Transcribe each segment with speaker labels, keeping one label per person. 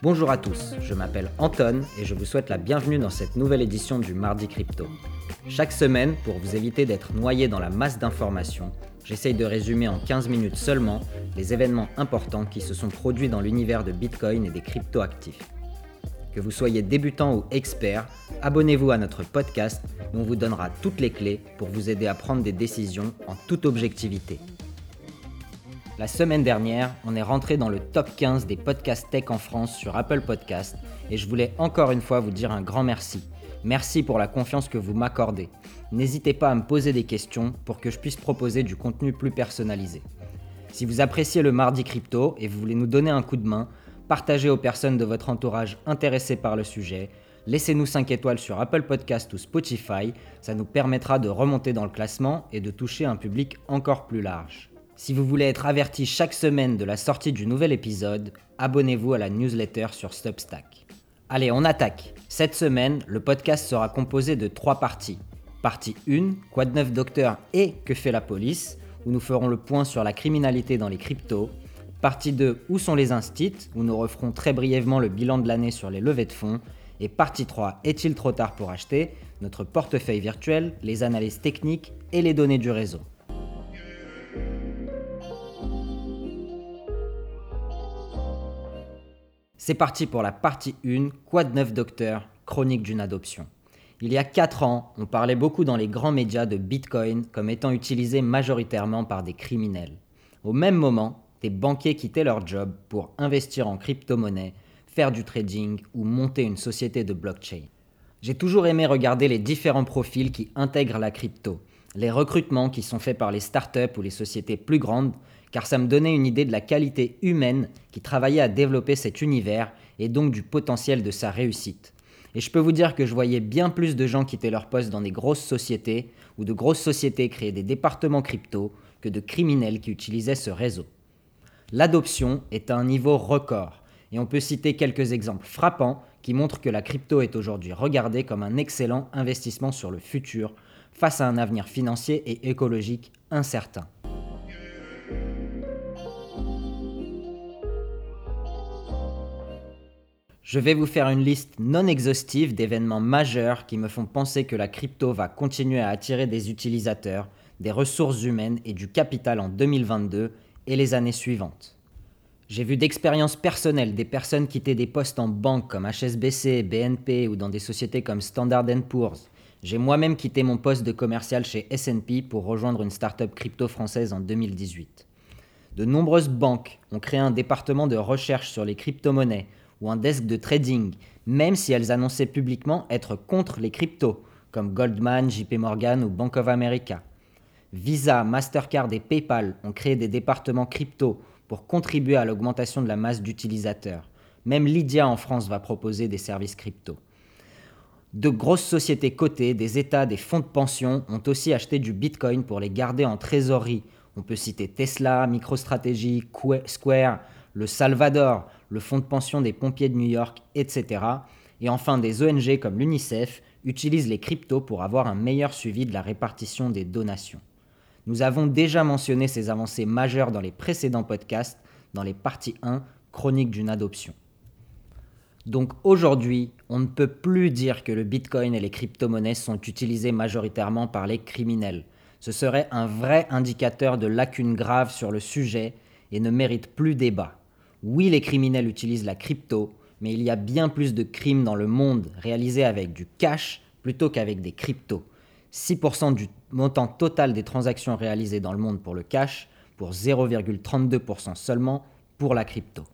Speaker 1: Bonjour à tous, je m'appelle Anton et je vous souhaite la bienvenue dans cette nouvelle édition du Mardi Crypto. Chaque semaine, pour vous éviter d'être noyé dans la masse d'informations, j'essaye de résumer en 15 minutes seulement les événements importants qui se sont produits dans l'univers de Bitcoin et des crypto-actifs. Que vous soyez débutant ou expert, abonnez-vous à notre podcast où on vous donnera toutes les clés pour vous aider à prendre des décisions en toute objectivité. La semaine dernière, on est rentré dans le top 15 des podcasts tech en France sur Apple Podcast et je voulais encore une fois vous dire un grand merci. Merci pour la confiance que vous m'accordez. N'hésitez pas à me poser des questions pour que je puisse proposer du contenu plus personnalisé. Si vous appréciez le mardi crypto et vous voulez nous donner un coup de main, partagez aux personnes de votre entourage intéressées par le sujet, laissez-nous 5 étoiles sur Apple Podcast ou Spotify, ça nous permettra de remonter dans le classement et de toucher un public encore plus large. Si vous voulez être averti chaque semaine de la sortie du nouvel épisode, abonnez-vous à la newsletter sur Substack. Allez, on attaque. Cette semaine, le podcast sera composé de trois parties. Partie 1, quoi de neuf docteur et que fait la police, où nous ferons le point sur la criminalité dans les cryptos. Partie 2, où sont les instits, où nous referons très brièvement le bilan de l'année sur les levées de fonds. Et partie 3, est-il trop tard pour acheter Notre portefeuille virtuel, les analyses techniques et les données du réseau. C'est parti pour la partie 1, Quoi de neuf docteur, chronique d'une adoption. Il y a 4 ans, on parlait beaucoup dans les grands médias de Bitcoin comme étant utilisé majoritairement par des criminels. Au même moment, des banquiers quittaient leur job pour investir en crypto-monnaie, faire du trading ou monter une société de blockchain. J'ai toujours aimé regarder les différents profils qui intègrent la crypto, les recrutements qui sont faits par les startups ou les sociétés plus grandes, car ça me donnait une idée de la qualité humaine qui travaillait à développer cet univers et donc du potentiel de sa réussite. Et je peux vous dire que je voyais bien plus de gens quitter leur poste dans des grosses sociétés ou de grosses sociétés créer des départements crypto que de criminels qui utilisaient ce réseau. L'adoption est à un niveau record et on peut citer quelques exemples frappants qui montrent que la crypto est aujourd'hui regardée comme un excellent investissement sur le futur face à un avenir financier et écologique incertain. Je vais vous faire une liste non exhaustive d'événements majeurs qui me font penser que la crypto va continuer à attirer des utilisateurs, des ressources humaines et du capital en 2022 et les années suivantes. J'ai vu d'expériences personnelles des personnes quitter des postes en banque comme HSBC, BNP ou dans des sociétés comme Standard Poor's. J'ai moi-même quitté mon poste de commercial chez S&P pour rejoindre une start-up crypto française en 2018. De nombreuses banques ont créé un département de recherche sur les crypto-monnaies ou un desk de trading, même si elles annonçaient publiquement être contre les cryptos, comme Goldman, JP Morgan ou Bank of America. Visa, Mastercard et PayPal ont créé des départements crypto pour contribuer à l'augmentation de la masse d'utilisateurs. Même Lydia en France va proposer des services crypto. De grosses sociétés cotées, des États, des fonds de pension ont aussi acheté du Bitcoin pour les garder en trésorerie. On peut citer Tesla, MicroStrategy, Square, le Salvador, le fonds de pension des pompiers de New York, etc. Et enfin, des ONG comme l'UNICEF utilisent les cryptos pour avoir un meilleur suivi de la répartition des donations. Nous avons déjà mentionné ces avancées majeures dans les précédents podcasts, dans les parties 1, chronique d'une adoption. Donc aujourd'hui, on ne peut plus dire que le Bitcoin et les crypto-monnaies sont utilisés majoritairement par les criminels. Ce serait un vrai indicateur de lacunes graves sur le sujet et ne mérite plus débat. Oui, les criminels utilisent la crypto, mais il y a bien plus de crimes dans le monde réalisés avec du cash plutôt qu'avec des cryptos. 6% du montant total des transactions réalisées dans le monde pour le cash, pour 0,32% seulement pour la crypto.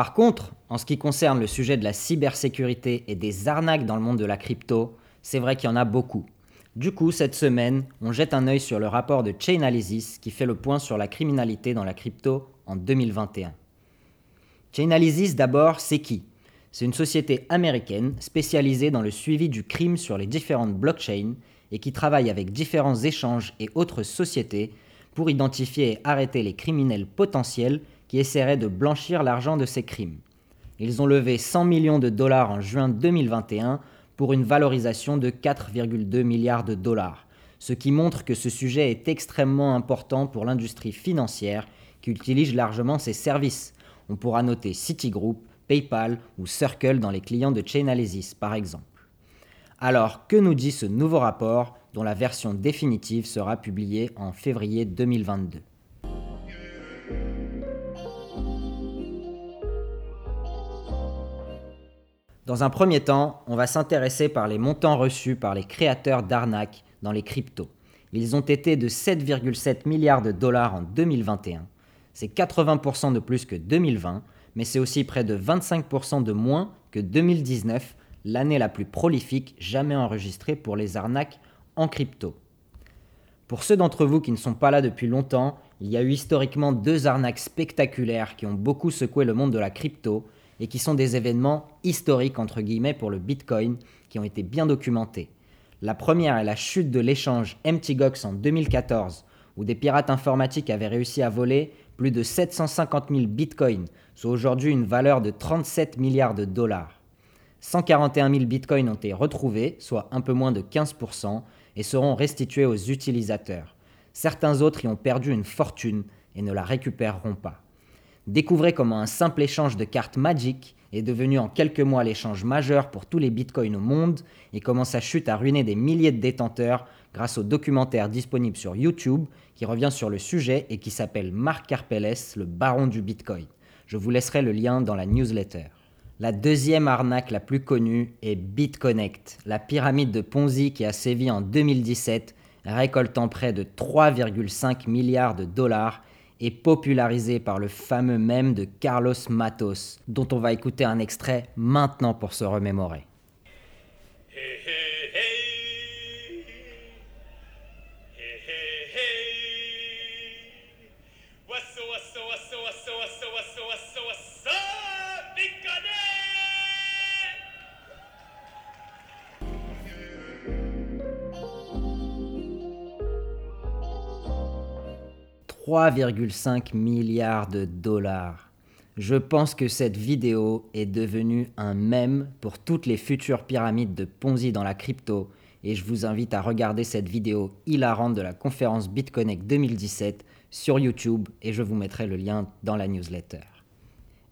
Speaker 1: Par contre, en ce qui concerne le sujet de la cybersécurité et des arnaques dans le monde de la crypto, c'est vrai qu'il y en a beaucoup. Du coup, cette semaine, on jette un œil sur le rapport de Chainalysis qui fait le point sur la criminalité dans la crypto en 2021. Chainalysis d'abord, c'est qui? C'est une société américaine spécialisée dans le suivi du crime sur les différentes blockchains et qui travaille avec différents échanges et autres sociétés pour identifier et arrêter les criminels potentiels qui essaieraient de blanchir l'argent de ces crimes. Ils ont levé 100 millions de dollars en juin 2021 pour une valorisation de 4,2 milliards de dollars, ce qui montre que ce sujet est extrêmement important pour l'industrie financière qui utilise largement ces services. On pourra noter Citigroup, PayPal ou Circle dans les clients de Chainalysis par exemple. Alors, que nous dit ce nouveau rapport dont la version définitive sera publiée en février 2022 Dans un premier temps, on va s'intéresser par les montants reçus par les créateurs d'arnaques dans les cryptos. Ils ont été de 7,7 milliards de dollars en 2021. C'est 80% de plus que 2020, mais c'est aussi près de 25% de moins que 2019, l'année la plus prolifique jamais enregistrée pour les arnaques en crypto. Pour ceux d'entre vous qui ne sont pas là depuis longtemps, il y a eu historiquement deux arnaques spectaculaires qui ont beaucoup secoué le monde de la crypto et qui sont des événements historiques pour le Bitcoin qui ont été bien documentés. La première est la chute de l'échange MTGOX en 2014 où des pirates informatiques avaient réussi à voler plus de 750 000 bitcoins, soit aujourd'hui une valeur de 37 milliards de dollars. 141 000 bitcoins ont été retrouvés, soit un peu moins de 15%, et seront restitués aux utilisateurs. Certains autres y ont perdu une fortune et ne la récupéreront pas. Découvrez comment un simple échange de cartes Magic est devenu en quelques mois l'échange majeur pour tous les bitcoins au monde et comment sa chute a ruiné des milliers de détenteurs grâce au documentaire disponible sur YouTube qui revient sur le sujet et qui s'appelle Marc Carpeles, le baron du bitcoin. Je vous laisserai le lien dans la newsletter. La deuxième arnaque la plus connue est BitConnect, la pyramide de Ponzi qui a sévi en 2017, récoltant près de 3,5 milliards de dollars et popularisé par le fameux mème de Carlos Matos, dont on va écouter un extrait maintenant pour se remémorer. 3,5 milliards de dollars. Je pense que cette vidéo est devenue un mème pour toutes les futures pyramides de Ponzi dans la crypto et je vous invite à regarder cette vidéo hilarante de la conférence BitConnect 2017 sur YouTube et je vous mettrai le lien dans la newsletter.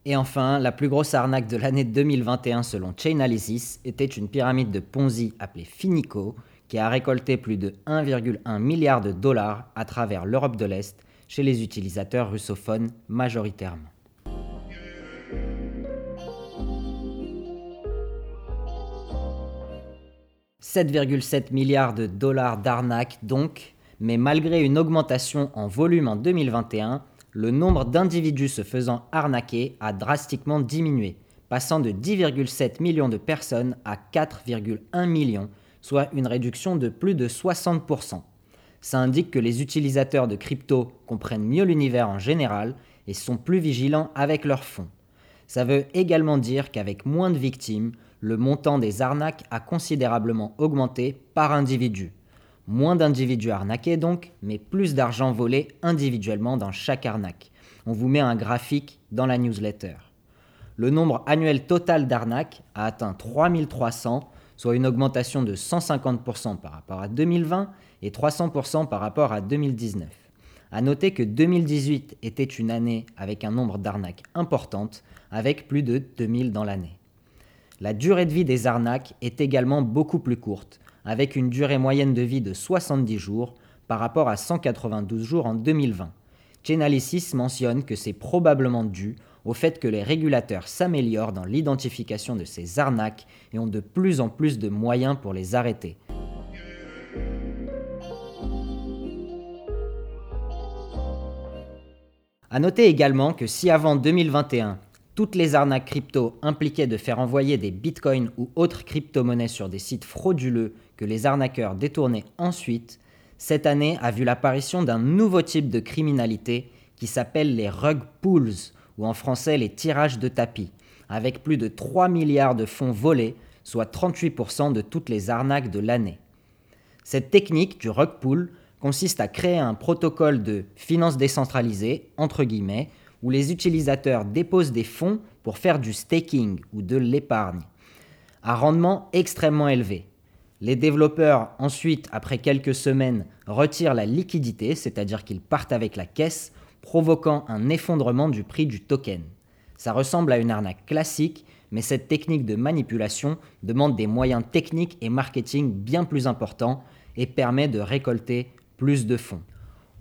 Speaker 1: Et enfin, la plus grosse arnaque de l'année 2021 selon Chainalysis était une pyramide de Ponzi appelée Finico qui a récolté plus de 1,1 milliard de dollars à travers l'Europe de l'Est chez les utilisateurs russophones majoritairement. « 7,7 milliards de dollars d'arnaque donc, mais malgré une augmentation en volume en 2021, le nombre d'individus se faisant arnaquer a drastiquement diminué, passant de 10,7 millions de personnes à 4,1 millions, soit une réduction de plus de 60% ça indique que les utilisateurs de crypto comprennent mieux l'univers en général et sont plus vigilants avec leurs fonds. Ça veut également dire qu'avec moins de victimes, le montant des arnaques a considérablement augmenté par individu. Moins d'individus arnaqués donc, mais plus d'argent volé individuellement dans chaque arnaque. On vous met un graphique dans la newsletter. Le nombre annuel total d'arnaques a atteint 3300, soit une augmentation de 150% par rapport à 2020 et 300% par rapport à 2019. A noter que 2018 était une année avec un nombre d'arnaques importantes, avec plus de 2000 dans l'année. La durée de vie des arnaques est également beaucoup plus courte, avec une durée moyenne de vie de 70 jours par rapport à 192 jours en 2020. Chainalysis mentionne que c'est probablement dû au fait que les régulateurs s'améliorent dans l'identification de ces arnaques et ont de plus en plus de moyens pour les arrêter. A noter également que si avant 2021, toutes les arnaques crypto impliquaient de faire envoyer des bitcoins ou autres crypto-monnaies sur des sites frauduleux que les arnaqueurs détournaient ensuite, cette année a vu l'apparition d'un nouveau type de criminalité qui s'appelle les rug pools, ou en français les tirages de tapis, avec plus de 3 milliards de fonds volés, soit 38% de toutes les arnaques de l'année. Cette technique du rug pool consiste à créer un protocole de finance décentralisée, entre guillemets, où les utilisateurs déposent des fonds pour faire du staking ou de l'épargne, à rendement extrêmement élevé. Les développeurs, ensuite, après quelques semaines, retirent la liquidité, c'est-à-dire qu'ils partent avec la caisse, provoquant un effondrement du prix du token. Ça ressemble à une arnaque classique, mais cette technique de manipulation demande des moyens techniques et marketing bien plus importants et permet de récolter plus de fonds.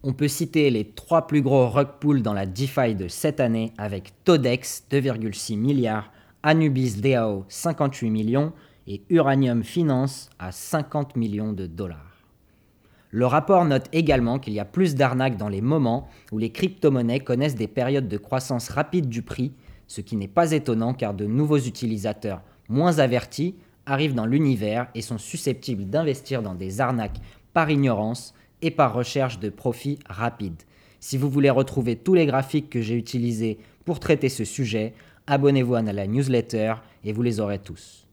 Speaker 1: On peut citer les trois plus gros rug pools dans la DeFi de cette année avec Todex 2,6 milliards, Anubis DAO 58 millions et Uranium Finance à 50 millions de dollars. Le rapport note également qu'il y a plus d'arnaques dans les moments où les crypto-monnaies connaissent des périodes de croissance rapide du prix, ce qui n'est pas étonnant car de nouveaux utilisateurs moins avertis arrivent dans l'univers et sont susceptibles d'investir dans des arnaques par ignorance et par recherche de profits rapides. Si vous voulez retrouver tous les graphiques que j'ai utilisés pour traiter ce sujet, abonnez-vous à la newsletter et vous les aurez tous.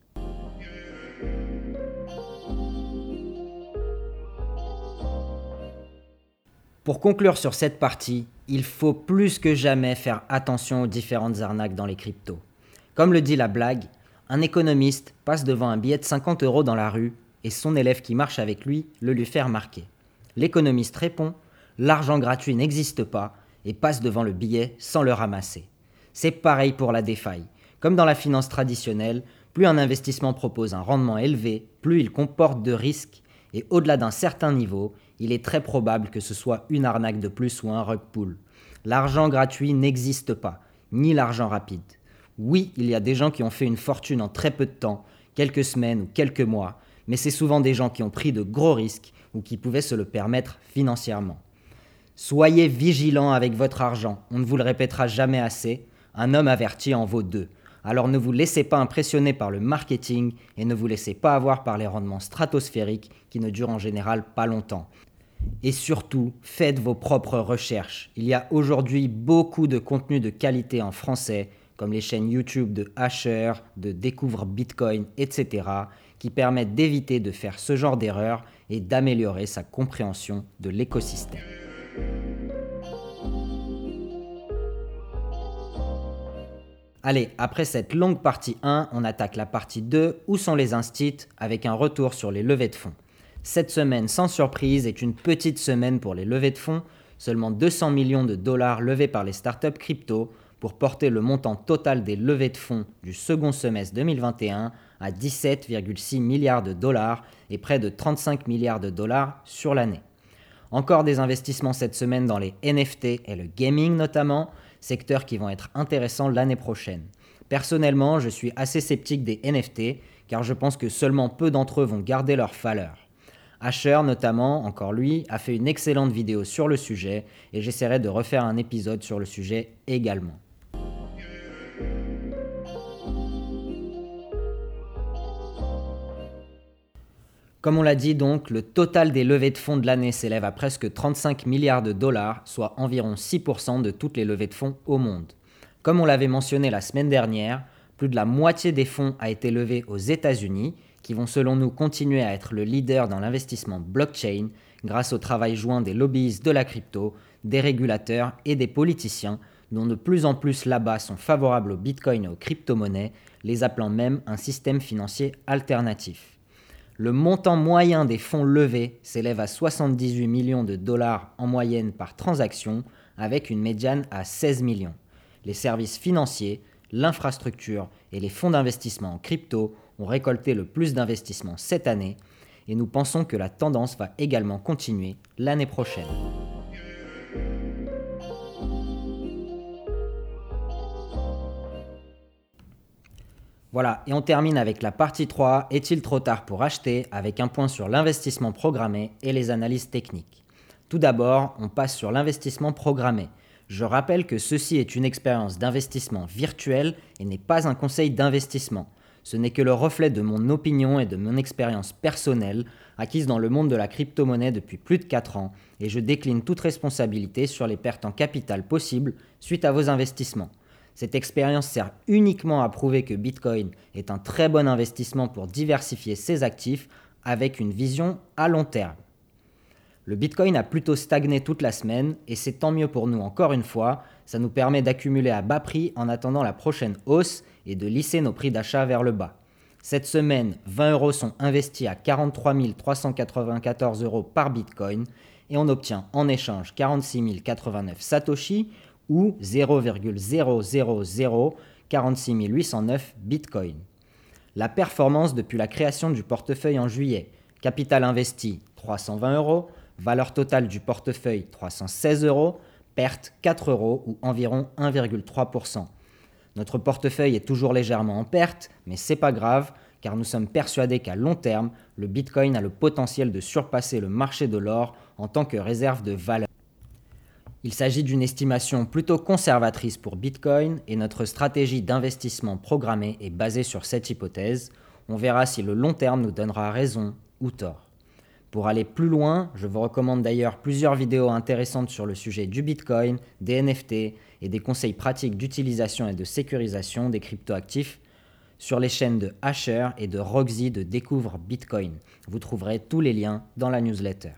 Speaker 1: Pour conclure sur cette partie, il faut plus que jamais faire attention aux différentes arnaques dans les cryptos. Comme le dit la blague, un économiste passe devant un billet de 50 euros dans la rue et son élève qui marche avec lui le lui fait remarquer. L'économiste répond L'argent gratuit n'existe pas et passe devant le billet sans le ramasser. C'est pareil pour la DeFi. Comme dans la finance traditionnelle, plus un investissement propose un rendement élevé, plus il comporte de risques et au-delà d'un certain niveau, il est très probable que ce soit une arnaque de plus ou un rug pull. L'argent gratuit n'existe pas, ni l'argent rapide. Oui, il y a des gens qui ont fait une fortune en très peu de temps, quelques semaines ou quelques mois, mais c'est souvent des gens qui ont pris de gros risques ou qui pouvaient se le permettre financièrement. Soyez vigilants avec votre argent, on ne vous le répétera jamais assez, un homme averti en vaut deux. Alors ne vous laissez pas impressionner par le marketing et ne vous laissez pas avoir par les rendements stratosphériques qui ne durent en général pas longtemps. Et surtout, faites vos propres recherches. Il y a aujourd'hui beaucoup de contenu de qualité en français, comme les chaînes YouTube de Asher, de Découvre Bitcoin, etc., qui permettent d'éviter de faire ce genre d'erreurs et d'améliorer sa compréhension de l'écosystème. Allez, après cette longue partie 1, on attaque la partie 2, où sont les instits, avec un retour sur les levées de fonds. Cette semaine, sans surprise, est une petite semaine pour les levées de fonds, seulement 200 millions de dollars levés par les startups crypto pour porter le montant total des levées de fonds du second semestre 2021 à 17,6 milliards de dollars et près de 35 milliards de dollars sur l'année. Encore des investissements cette semaine dans les NFT et le gaming notamment, secteurs qui vont être intéressants l'année prochaine. Personnellement, je suis assez sceptique des NFT car je pense que seulement peu d'entre eux vont garder leur valeur. Asher notamment, encore lui, a fait une excellente vidéo sur le sujet et j'essaierai de refaire un épisode sur le sujet également. Comme on l'a dit donc, le total des levées de fonds de l'année s'élève à presque 35 milliards de dollars, soit environ 6% de toutes les levées de fonds au monde. Comme on l'avait mentionné la semaine dernière, plus de la moitié des fonds a été levé aux États-Unis, qui vont selon nous continuer à être le leader dans l'investissement blockchain grâce au travail joint des lobbyistes de la crypto, des régulateurs et des politiciens, dont de plus en plus là-bas sont favorables au Bitcoin et aux crypto-monnaies, les appelant même un système financier alternatif. Le montant moyen des fonds levés s'élève à 78 millions de dollars en moyenne par transaction, avec une médiane à 16 millions. Les services financiers, l'infrastructure et les fonds d'investissement en crypto ont récolté le plus d'investissements cette année, et nous pensons que la tendance va également continuer l'année prochaine. Voilà, et on termine avec la partie 3, est-il trop tard pour acheter, avec un point sur l'investissement programmé et les analyses techniques. Tout d'abord, on passe sur l'investissement programmé. Je rappelle que ceci est une expérience d'investissement virtuelle et n'est pas un conseil d'investissement. Ce n'est que le reflet de mon opinion et de mon expérience personnelle acquise dans le monde de la crypto-monnaie depuis plus de 4 ans et je décline toute responsabilité sur les pertes en capital possibles suite à vos investissements. Cette expérience sert uniquement à prouver que Bitcoin est un très bon investissement pour diversifier ses actifs avec une vision à long terme. Le Bitcoin a plutôt stagné toute la semaine et c'est tant mieux pour nous encore une fois, ça nous permet d'accumuler à bas prix en attendant la prochaine hausse et de lisser nos prix d'achat vers le bas. Cette semaine, 20 euros sont investis à 43 394 euros par Bitcoin et on obtient en échange 46 089 Satoshi ou 0,00046 809 Bitcoin. La performance depuis la création du portefeuille en juillet. Capital investi 320 euros, valeur totale du portefeuille 316 euros, perte 4 euros ou environ 1,3%. Notre portefeuille est toujours légèrement en perte, mais c'est pas grave car nous sommes persuadés qu'à long terme, le Bitcoin a le potentiel de surpasser le marché de l'or en tant que réserve de valeur. Il s'agit d'une estimation plutôt conservatrice pour Bitcoin et notre stratégie d'investissement programmée est basée sur cette hypothèse. On verra si le long terme nous donnera raison ou tort. Pour aller plus loin, je vous recommande d'ailleurs plusieurs vidéos intéressantes sur le sujet du Bitcoin, des NFT et des conseils pratiques d'utilisation et de sécurisation des cryptoactifs sur les chaînes de Asher et de Roxy de Découvre Bitcoin. Vous trouverez tous les liens dans la newsletter.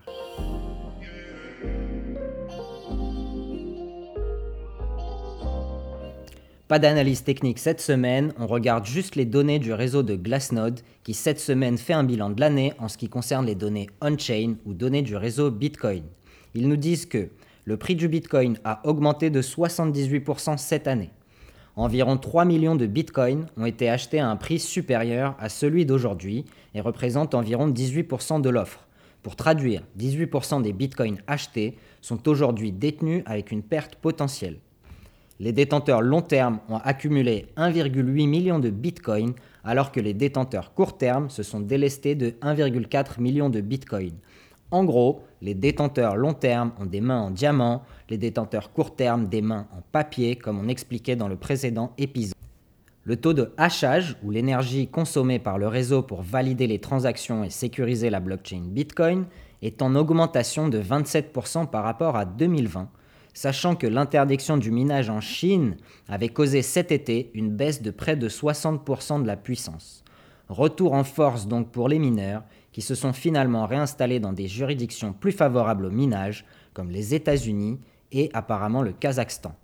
Speaker 1: Pas d'analyse technique cette semaine, on regarde juste les données du réseau de Glassnode qui cette semaine fait un bilan de l'année en ce qui concerne les données on-chain ou données du réseau Bitcoin. Ils nous disent que le prix du Bitcoin a augmenté de 78% cette année. Environ 3 millions de Bitcoins ont été achetés à un prix supérieur à celui d'aujourd'hui et représentent environ 18% de l'offre. Pour traduire, 18% des Bitcoins achetés sont aujourd'hui détenus avec une perte potentielle. Les détenteurs long terme ont accumulé 1,8 million de bitcoins alors que les détenteurs court terme se sont délestés de 1,4 million de bitcoins. En gros, les détenteurs long terme ont des mains en diamant, les détenteurs court terme des mains en papier comme on expliquait dans le précédent épisode. Le taux de hachage, ou l'énergie consommée par le réseau pour valider les transactions et sécuriser la blockchain Bitcoin, est en augmentation de 27% par rapport à 2020 sachant que l'interdiction du minage en Chine avait causé cet été une baisse de près de 60% de la puissance. Retour en force donc pour les mineurs, qui se sont finalement réinstallés dans des juridictions plus favorables au minage, comme les États-Unis et apparemment le Kazakhstan.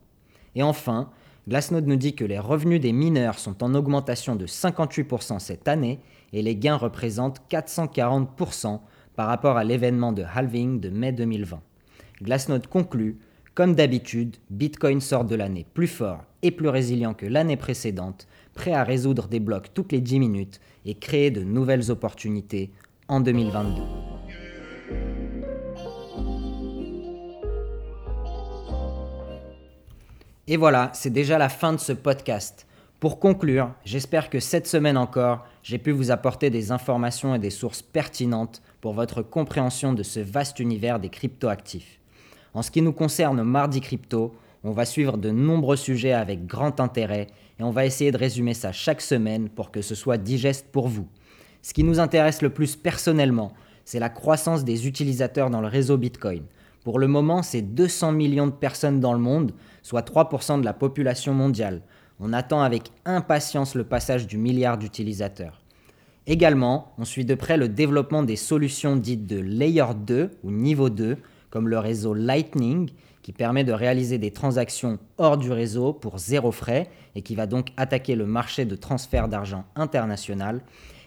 Speaker 1: Et enfin, Glassnode nous dit que les revenus des mineurs sont en augmentation de 58% cette année et les gains représentent 440% par rapport à l'événement de halving de mai 2020. Glassnode conclut comme d'habitude, Bitcoin sort de l'année plus fort et plus résilient que l'année précédente, prêt à résoudre des blocs toutes les 10 minutes et créer de nouvelles opportunités en 2022. Et voilà, c'est déjà la fin de ce podcast. Pour conclure, j'espère que cette semaine encore, j'ai pu vous apporter des informations et des sources pertinentes pour votre compréhension de ce vaste univers des cryptoactifs. En ce qui nous concerne Mardi Crypto, on va suivre de nombreux sujets avec grand intérêt et on va essayer de résumer ça chaque semaine pour que ce soit digeste pour vous. Ce qui nous intéresse le plus personnellement, c'est la croissance des utilisateurs dans le réseau Bitcoin. Pour le moment, c'est 200 millions de personnes dans le monde, soit 3% de la population mondiale. On attend avec impatience le passage du milliard d'utilisateurs. Également, on suit de près le développement des solutions dites de Layer 2 ou Niveau 2 comme le réseau Lightning, qui permet de réaliser des transactions hors du réseau pour zéro frais et qui va donc attaquer le marché de transfert d'argent international.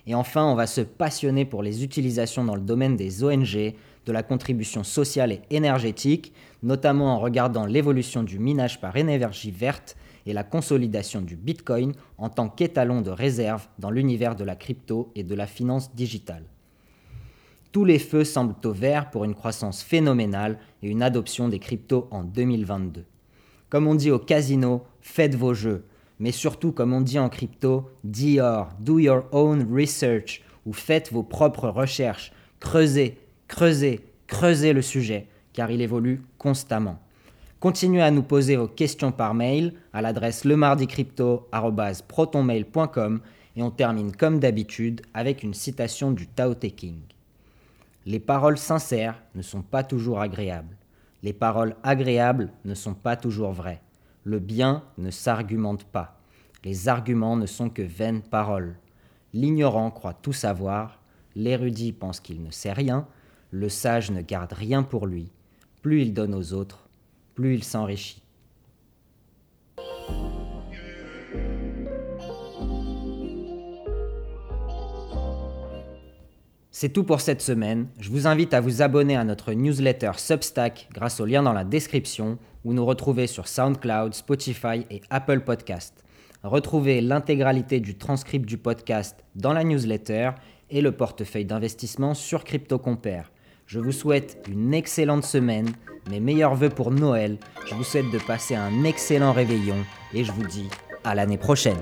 Speaker 1: Et enfin, on va se passionner pour les utilisations dans le domaine des ONG, de la contribution sociale et énergétique, notamment en regardant l'évolution du minage par énergie verte et la consolidation du Bitcoin en tant qu'étalon de réserve dans l'univers de la crypto et de la finance digitale. Tous les feux semblent au vert pour une croissance phénoménale et une adoption des cryptos en 2022. Comme on dit au casino, faites vos jeux, mais surtout comme on dit en crypto, Dior, do your own research ou faites vos propres recherches, creusez, creusez, creusez le sujet, car il évolue constamment. Continuez à nous poser vos questions par mail à l'adresse lemardicrypto.protonmail.com et on termine comme d'habitude avec une citation du Tao Te King. Les paroles sincères ne sont pas toujours agréables. Les paroles agréables ne sont pas toujours vraies. Le bien ne s'argumente pas. Les arguments ne sont que vaines paroles. L'ignorant croit tout savoir, l'érudit pense qu'il ne sait rien, le sage ne garde rien pour lui. Plus il donne aux autres, plus il s'enrichit. C'est tout pour cette semaine. Je vous invite à vous abonner à notre newsletter Substack grâce au lien dans la description ou nous retrouver sur SoundCloud, Spotify et Apple Podcast. Retrouvez l'intégralité du transcript du podcast dans la newsletter et le portefeuille d'investissement sur CryptoCompare. Je vous souhaite une excellente semaine, mes meilleurs voeux pour Noël. Je vous souhaite de passer un excellent réveillon et je vous dis à l'année prochaine.